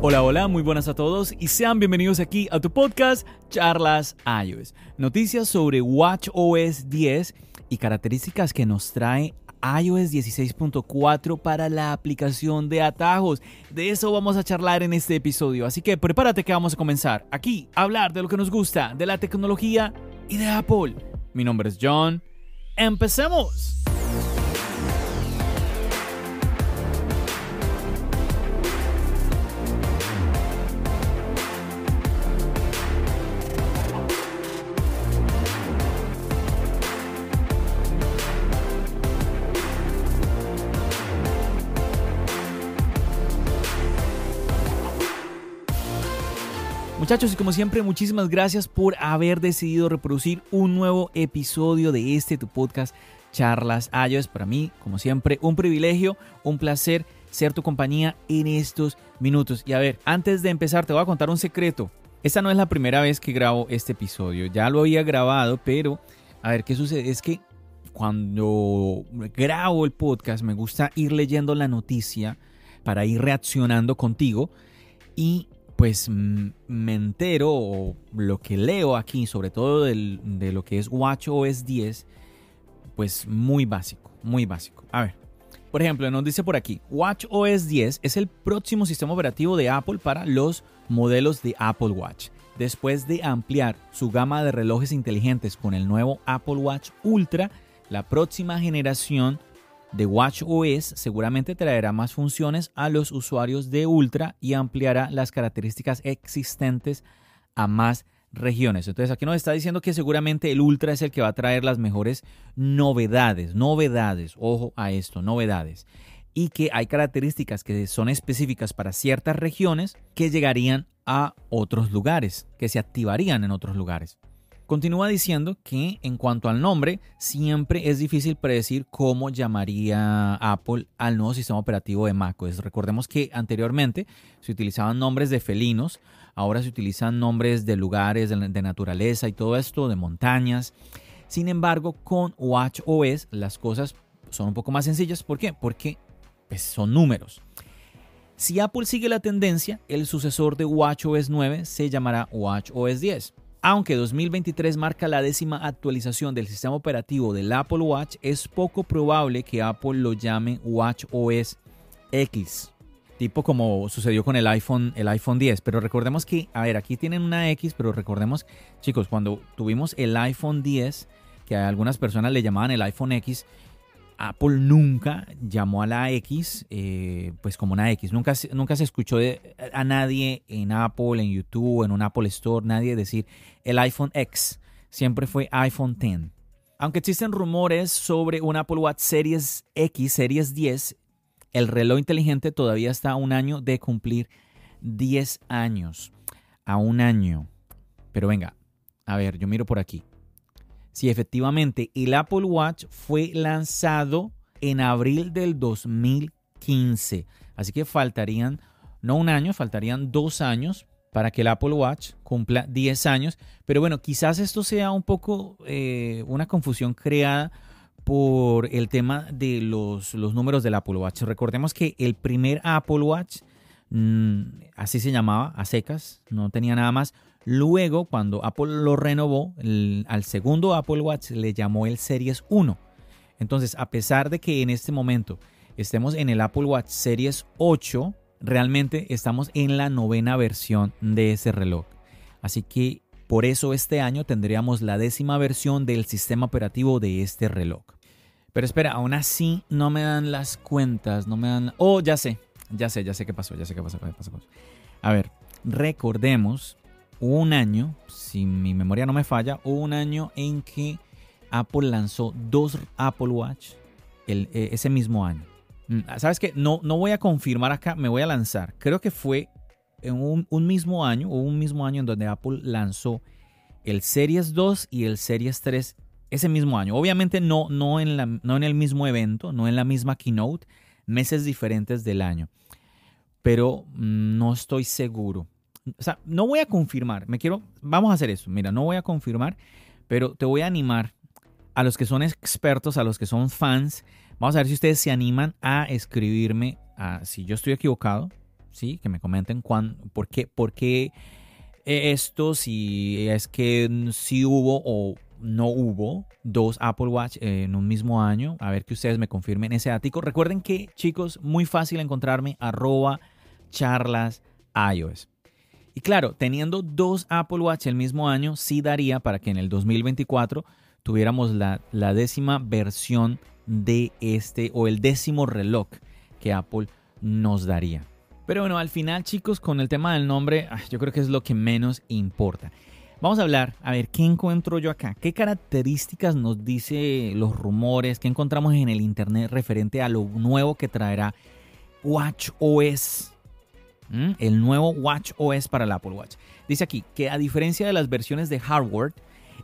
Hola, hola, muy buenas a todos y sean bienvenidos aquí a tu podcast Charlas iOS. Noticias sobre WatchOS 10 y características que nos trae iOS 16.4 para la aplicación de atajos. De eso vamos a charlar en este episodio, así que prepárate que vamos a comenzar aquí a hablar de lo que nos gusta, de la tecnología y de Apple. Mi nombre es John. ¡Empecemos! Muchachos, y como siempre, muchísimas gracias por haber decidido reproducir un nuevo episodio de este tu podcast Charlas iOS. Para mí, como siempre, un privilegio, un placer ser tu compañía en estos minutos. Y a ver, antes de empezar, te voy a contar un secreto. Esta no es la primera vez que grabo este episodio. Ya lo había grabado, pero a ver qué sucede. Es que cuando grabo el podcast me gusta ir leyendo la noticia para ir reaccionando contigo. Y pues me entero o lo que leo aquí, sobre todo de lo que es WatchOS 10, pues muy básico, muy básico. A ver, por ejemplo, nos dice por aquí, WatchOS 10 es el próximo sistema operativo de Apple para los modelos de Apple Watch. Después de ampliar su gama de relojes inteligentes con el nuevo Apple Watch Ultra, la próxima generación de WatchOS seguramente traerá más funciones a los usuarios de Ultra y ampliará las características existentes a más regiones. Entonces aquí nos está diciendo que seguramente el Ultra es el que va a traer las mejores novedades, novedades, ojo a esto, novedades. Y que hay características que son específicas para ciertas regiones que llegarían a otros lugares, que se activarían en otros lugares. Continúa diciendo que en cuanto al nombre, siempre es difícil predecir cómo llamaría Apple al nuevo sistema operativo de macOS. Recordemos que anteriormente se utilizaban nombres de felinos, ahora se utilizan nombres de lugares, de, naturaleza y todo esto, de montañas. Sin embargo, con WatchOS las cosas son un poco más sencillas. ¿Por qué? Porque pues, son números. Si Apple sigue la tendencia, el sucesor de WatchOS 9 se llamará WatchOS 10. Aunque 2023 marca la décima actualización del sistema operativo del Apple Watch, es poco probable que Apple lo llame Watch OS X, tipo como sucedió con el iPhone, el iPhone 10. Pero recordemos que, a ver, aquí tienen una X, pero recordemos, chicos, cuando tuvimos el iPhone 10, que a algunas personas le llamaban el iPhone X, Apple nunca llamó a la X eh, pues como una X. Nunca, nunca se escuchó a nadie en Apple, en YouTube, en un Apple Store, nadie decir el iPhone X. Siempre fue iPhone X. Aunque existen rumores sobre un Apple Watch Series X, Series 10, el reloj inteligente todavía está a un año de cumplir 10 años. A un año. Pero venga, a ver, yo miro por aquí si efectivamente el Apple Watch fue lanzado en abril del 2015. Así que faltarían, no un año, faltarían dos años para que el Apple Watch cumpla 10 años. Pero bueno, quizás esto sea un poco eh, una confusión creada por el tema de los, los, números del Apple Watch. Recordemos que el primer Apple Watch, mm, así se llamaba, a secas, no tenía nada más, Luego, cuando Apple lo renovó, al segundo Apple Watch le llamó el Series 1. Entonces, a pesar de que en este momento estemos en el Apple Watch Series 8, realmente estamos en la novena versión de ese reloj. Así que por eso este año tendríamos la décima versión del sistema operativo de este reloj. Pero espera, aún así no me dan las cuentas, no me dan... Oh, ya sé, ya sé, ya sé qué pasó, ya sé qué pasó, qué pasó. A ver, recordemos un año, si mi memoria no me falla, hubo un año en que Apple lanzó dos Apple Watch eh, ese mismo año. Mm, ¿Sabes qué? No, no voy a confirmar acá, me voy a lanzar. Creo que fue en un, mismo año, o un mismo año en donde Apple lanzó el Series 2 y el Series 3 ese mismo año. Obviamente no, no, en la, no en el mismo evento, no en la misma keynote, meses diferentes del año. Pero mm, no estoy seguro. O sea, no voy a confirmar. Me quiero. Vamos a hacer eso. Mira, no voy a confirmar, pero te voy a animar a los que son expertos, a los que son fans. Vamos a ver si ustedes se animan a escribirme si yo estoy equivocado, ¿sí? Que me comenten cuán, por qué, por qué esto, si es que sí hubo o no hubo dos Apple Watch en un mismo año. A ver que ustedes me confirmen ese ático. Recuerden que, chicos, muy fácil encontrarme arroba charlas iOS. Y claro, teniendo dos Apple Watch el mismo año, sí daría para que en el 2024 tuviéramos la, la décima versión de este o el décimo reloj que Apple nos daría. Pero bueno, al final chicos, con el tema del nombre, yo creo que es lo que menos importa. Vamos a hablar, a ver, ¿qué encuentro yo acá? ¿Qué características nos dice los rumores? ¿Qué encontramos en el Internet referente a lo nuevo que traerá WatchOS? ¿Mm? El nuevo WatchOS para el Apple Watch. Dice aquí que a diferencia de las versiones de hardware,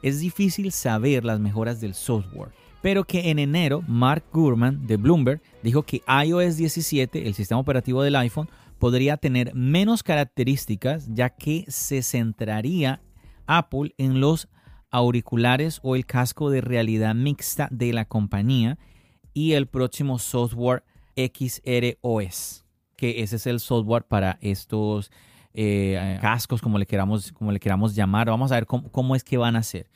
es difícil saber las mejoras del software. Pero que en enero, Mark Gurman de Bloomberg dijo que iOS 17, el sistema operativo del iPhone, podría tener menos características ya que se centraría Apple en los auriculares o el casco de realidad mixta de la compañía y el próximo software XROS, que ese es el software para estos eh, cascos, como le, queramos, como le queramos llamar. Vamos a ver cómo, es que van a ser.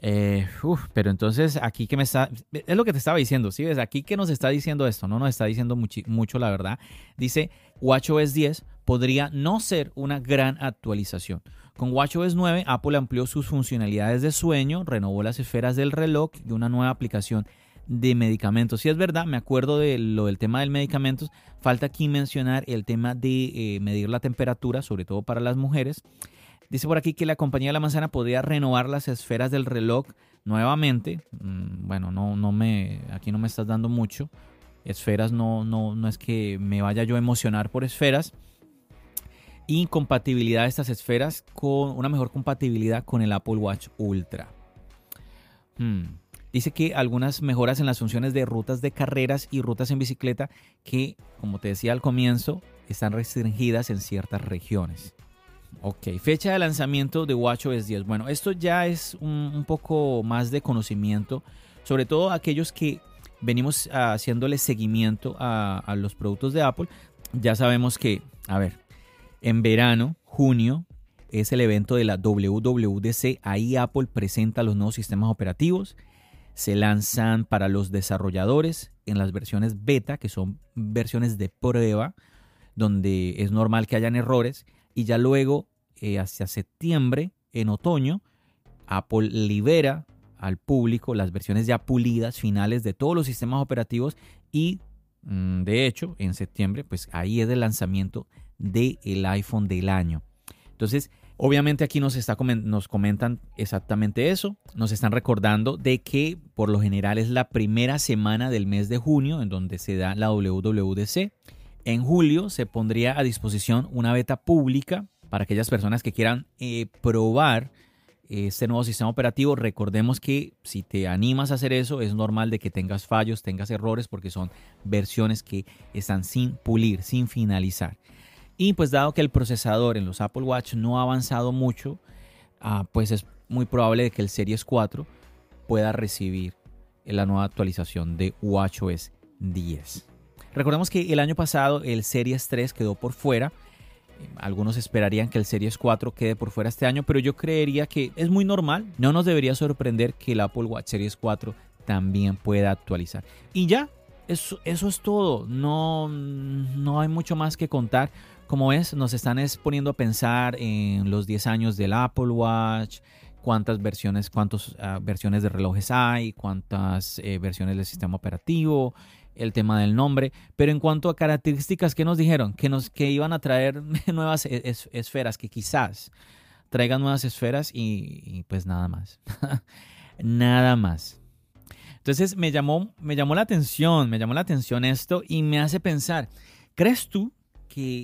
Eh, pero entonces aquí que me está, es lo que te estaba diciendo, ¿sí? ves aquí que nos está diciendo esto, no nos está diciendo mucho la verdad. Dice WatchOS 10 podría no ser una gran actualización. Con WatchOS 9, Apple amplió sus funcionalidades de sueño, renovó las esferas del reloj y una nueva aplicación de medicamentos. Si es verdad, me acuerdo de lo del tema del medicamentos. Falta aquí mencionar el tema de eh, medir la temperatura, sobre todo para las mujeres. Dice por aquí que la compañía de la manzana podría renovar las esferas del reloj nuevamente. Mm, bueno, no, no me, aquí no me estás dando mucho. Esferas no, no, no es que me vaya yo a emocionar por esferas incompatibilidad de estas esferas con una mejor compatibilidad con el Apple Watch Ultra. Hmm. Dice que algunas mejoras en las funciones de rutas de carreras y rutas en bicicleta que, como te decía al comienzo, están restringidas en ciertas regiones. Ok, fecha de lanzamiento de WatchOS 10. Bueno, esto ya es un, poco más de conocimiento, sobre todo aquellos que venimos haciéndole seguimiento a, a los productos de Apple. Ya sabemos que, a ver, en verano, junio, es el evento de la WWDC. Ahí Apple presenta los nuevos sistemas operativos. Se lanzan para los desarrolladores en las versiones beta, que son versiones de prueba, donde es normal que hayan errores. Y ya luego, eh, hacia septiembre, en otoño, Apple libera al público las versiones ya pulidas, finales de todos los sistemas operativos. Y mm, de hecho, en septiembre, pues ahí es el lanzamiento del iPhone del año. Entonces, obviamente aquí nos, está, nos comentan exactamente eso. Nos están recordando de que por lo general es la primera semana del mes de junio en donde se da la WWDC. En julio se pondría a disposición una beta pública para aquellas personas que quieran eh, probar este nuevo sistema operativo. Recordemos que si te animas a hacer eso, es normal de que tengas fallos, tengas errores, porque son versiones que están sin pulir, sin finalizar. Y pues dado que el procesador en los Apple Watch no ha avanzado mucho, ah, pues es muy probable que el Series 4 pueda recibir la nueva actualización de WatchOS 10. Recordemos que el año pasado el Series 3 quedó por fuera. Algunos esperarían que el Series 4 quede por fuera este año, pero yo creería que es muy normal. No nos debería sorprender que el Apple Watch Series 4 también pueda actualizar. Y ya, eso, eso es todo. No, no hay mucho más que contar. Como ves, nos están poniendo a pensar en los 10 años del Apple Watch, cuántas versiones, cuántas ah, versiones de relojes hay, cuántas eh, versiones del sistema operativo, el tema del nombre. Pero en cuanto a características, ¿qué nos dijeron? Que, nos, que iban a traer nuevas e, esferas, que quizás traigan nuevas esferas y, y pues nada más. nada más. Entonces me llamó, me llamó la atención, me llamó la atención esto y me hace pensar, ¿crees tú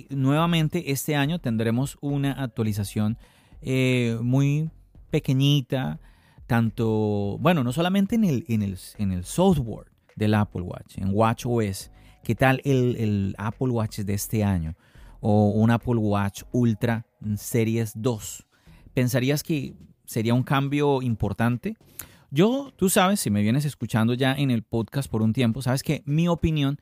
nuevamente este año tendremos una actualización eh, muy pequeñita, tanto, bueno, no solamente en el, en el, en el software del Apple Watch, en Watch OS, ¿qué tal el, el Apple Watch de este año? O un Apple Watch Ultra Series 2. ¿Pensarías que sería un cambio importante? Yo, tú sabes, si me vienes escuchando ya en el podcast por un tiempo, sabes que mi opinión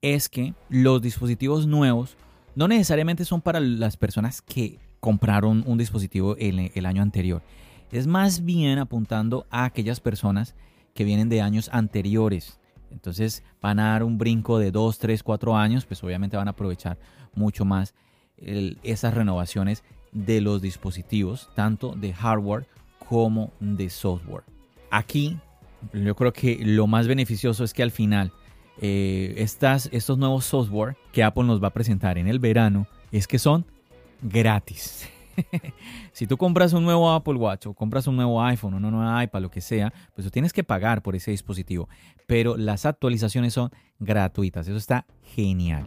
es que los dispositivos nuevos no necesariamente son para las personas que compraron un dispositivo el, año anterior. Es más bien apuntando a aquellas personas que vienen de años anteriores. Entonces van a dar un brinco de 2, 3, 4 años, pues obviamente van a aprovechar mucho más esas renovaciones de los dispositivos, tanto de hardware como de software. Aquí yo creo que lo más beneficioso es que al final eh, estas, estos nuevos software que Apple nos va a presentar en el verano es que son gratis. si tú compras un nuevo Apple Watch o compras un nuevo iPhone o un nuevo iPad, lo que sea, pues tú tienes que pagar por ese dispositivo. Pero las actualizaciones son gratuitas. Eso está genial.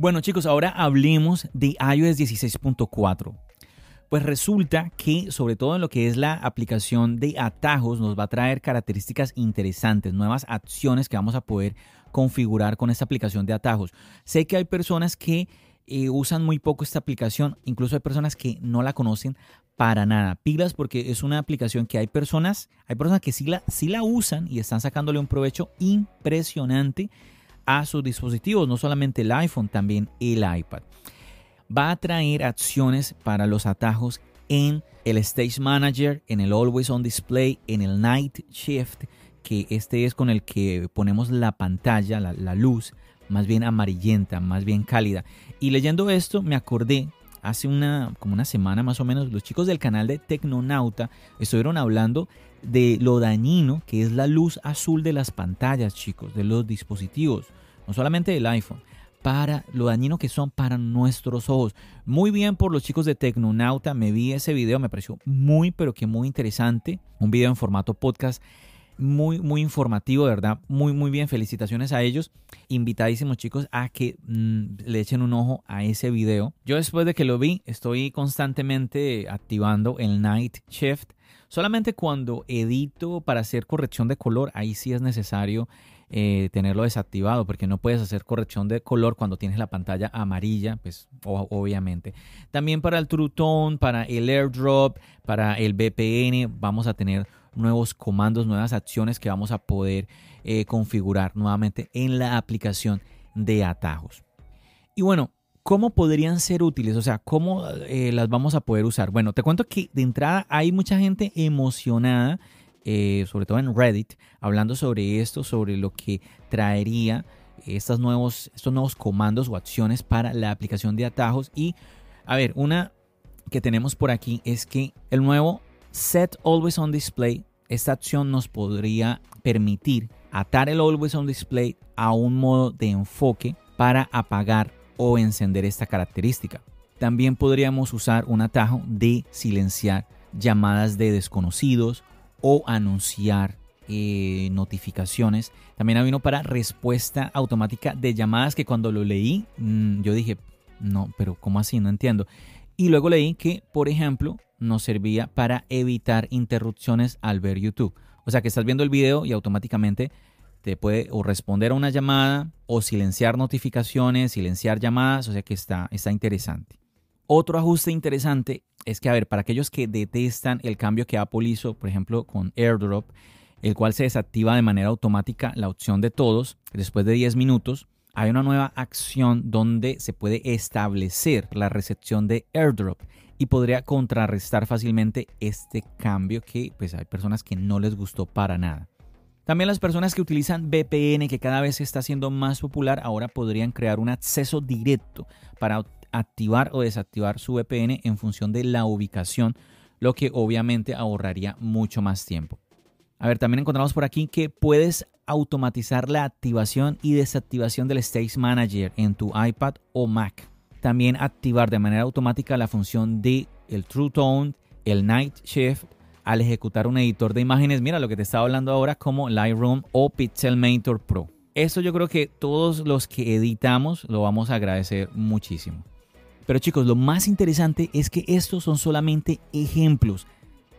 Bueno chicos, ahora hablemos de iOS 16.4. Pues resulta que sobre todo en lo que es la aplicación de atajos nos va a traer características interesantes, nuevas acciones que vamos a poder configurar con esta aplicación de atajos. Sé que hay personas que eh, usan muy poco esta aplicación, incluso hay personas que no la conocen para nada. Pilas porque es una aplicación que hay personas, hay personas que sí la, sí la usan y están sacándole un provecho impresionante a sus dispositivos, no solamente el iPhone, también el iPad. Va a traer acciones para los atajos en el Stage Manager, en el Always On Display, en el Night Shift, que este es con el que ponemos la pantalla, la, luz, más bien amarillenta, más bien cálida. Y leyendo esto me acordé hace una como una semana más o menos los chicos del canal de Tecnonauta estuvieron hablando de lo dañino que es la luz azul de las pantallas, chicos, de los dispositivos no solamente del iPhone, para lo dañino que son para nuestros ojos. Muy bien por los chicos de Tecnonauta, me vi ese video, me pareció muy, pero que muy interesante. Un video en formato podcast, muy, muy informativo, de verdad, muy, muy bien. Felicitaciones a ellos. Invitadísimos chicos a que mm, le echen un ojo a ese video. Yo después de que lo vi, estoy constantemente activando el Night Shift. Solamente cuando edito para hacer corrección de color, ahí sí es necesario eh, tenerlo desactivado porque no puedes hacer corrección de color cuando tienes la pantalla amarilla, pues obviamente. También para el True Tone, para el AirDrop, para el VPN, vamos a tener nuevos comandos, nuevas acciones que vamos a poder eh, configurar nuevamente en la aplicación de atajos. Y bueno, ¿cómo podrían ser útiles? O sea, ¿cómo eh, las vamos a poder usar? Bueno, te cuento que de entrada hay mucha gente emocionada eh, sobre todo en Reddit, hablando sobre esto, sobre lo que traería estos nuevos, estos nuevos comandos o acciones para la aplicación de atajos. Y, a ver, una que tenemos por aquí es que el nuevo Set Always on Display, esta acción nos podría permitir atar el Always on Display a un modo de enfoque para apagar o encender esta característica. También podríamos usar un atajo de silenciar llamadas de desconocidos o anunciar eh, notificaciones. También hay uno para respuesta automática de llamadas que cuando lo leí mm, yo dije, no, pero ¿cómo así? No entiendo. Y luego leí que, por ejemplo, nos servía para evitar interrupciones al ver YouTube. O sea que estás viendo el video y automáticamente te puede o responder a una llamada o silenciar notificaciones, silenciar llamadas, o sea que está, está interesante. Otro ajuste interesante es que, a ver, para aquellos que detestan el cambio que Apple hizo, por ejemplo, con AirDrop, el cual se desactiva de manera automática la opción de todos después de 10 minutos, hay una nueva acción donde se puede establecer la recepción de airdrop y podría contrarrestar fácilmente este cambio que pues hay personas que no les gustó para nada. También las personas que utilizan VPN, que cada vez está siendo más popular, ahora podrían crear un acceso directo para activar o desactivar su VPN en función de la ubicación, lo que obviamente ahorraría mucho más tiempo. A ver, también encontramos por aquí que puedes automatizar la activación y desactivación del Stage Manager en tu iPad o Mac. También activar de manera automática la función de el True Tone, el Night Shift al ejecutar un editor de imágenes. Mira lo que te estaba hablando ahora como Lightroom o Pixelmator Pro. Eso yo creo que todos los que editamos lo vamos a agradecer muchísimo. Pero chicos, lo más interesante es que estos son solamente ejemplos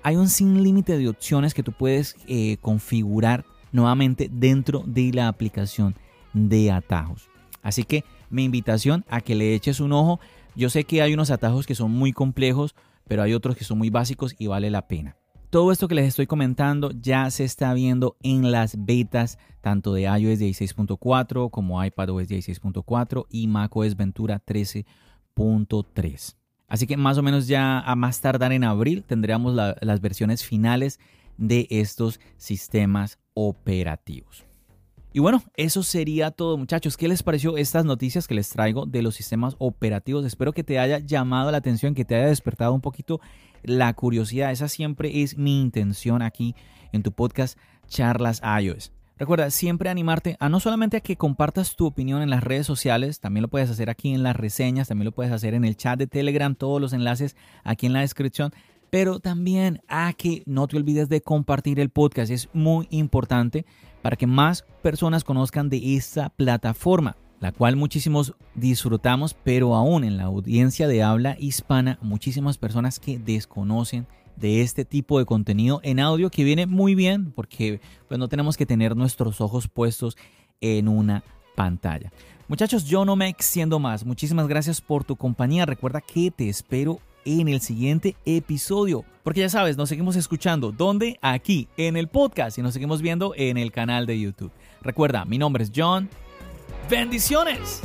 hay un sin límite de opciones que tú puedes eh, configurar nuevamente dentro de la aplicación de atajos. Así que mi invitación a que le eches un ojo. Yo sé que hay unos atajos que son muy complejos, pero hay otros que son muy básicos y vale la pena. Todo esto que les estoy comentando ya se está viendo en las betas tanto de iOS 16.4 como iPadOS 16.4 y macOS Ventura 13.3. Así que más o menos ya a más tardar en abril tendríamos las versiones finales de estos sistemas operativos. Y bueno, eso sería todo muchachos. ¿Qué les pareció estas noticias que les traigo de los sistemas operativos? Espero que te haya llamado la atención, que te haya despertado un poquito la curiosidad. Esa siempre es mi intención aquí en tu podcast Charlas iOS. Recuerda siempre animarte a no solamente a que compartas tu opinión en las redes sociales, también lo puedes hacer aquí en las reseñas, también lo puedes hacer en el chat de Telegram, todos los enlaces aquí en la descripción, pero también a que no te olvides de compartir el podcast, es muy importante para que más personas conozcan de esta plataforma, la cual muchísimos disfrutamos, pero aún en la audiencia de habla hispana, muchísimas personas que desconocen de este tipo de contenido en audio que viene muy bien porque pues no tenemos que tener nuestros ojos puestos en una pantalla. Muchachos, yo no me extiendo más. Muchísimas gracias por tu compañía. Recuerda que te espero en el siguiente episodio. Porque ya sabes, nos seguimos escuchando. ¿Dónde? Aquí, en el podcast. Y nos seguimos viendo en el canal de YouTube. Recuerda, mi nombre es John. Bendiciones.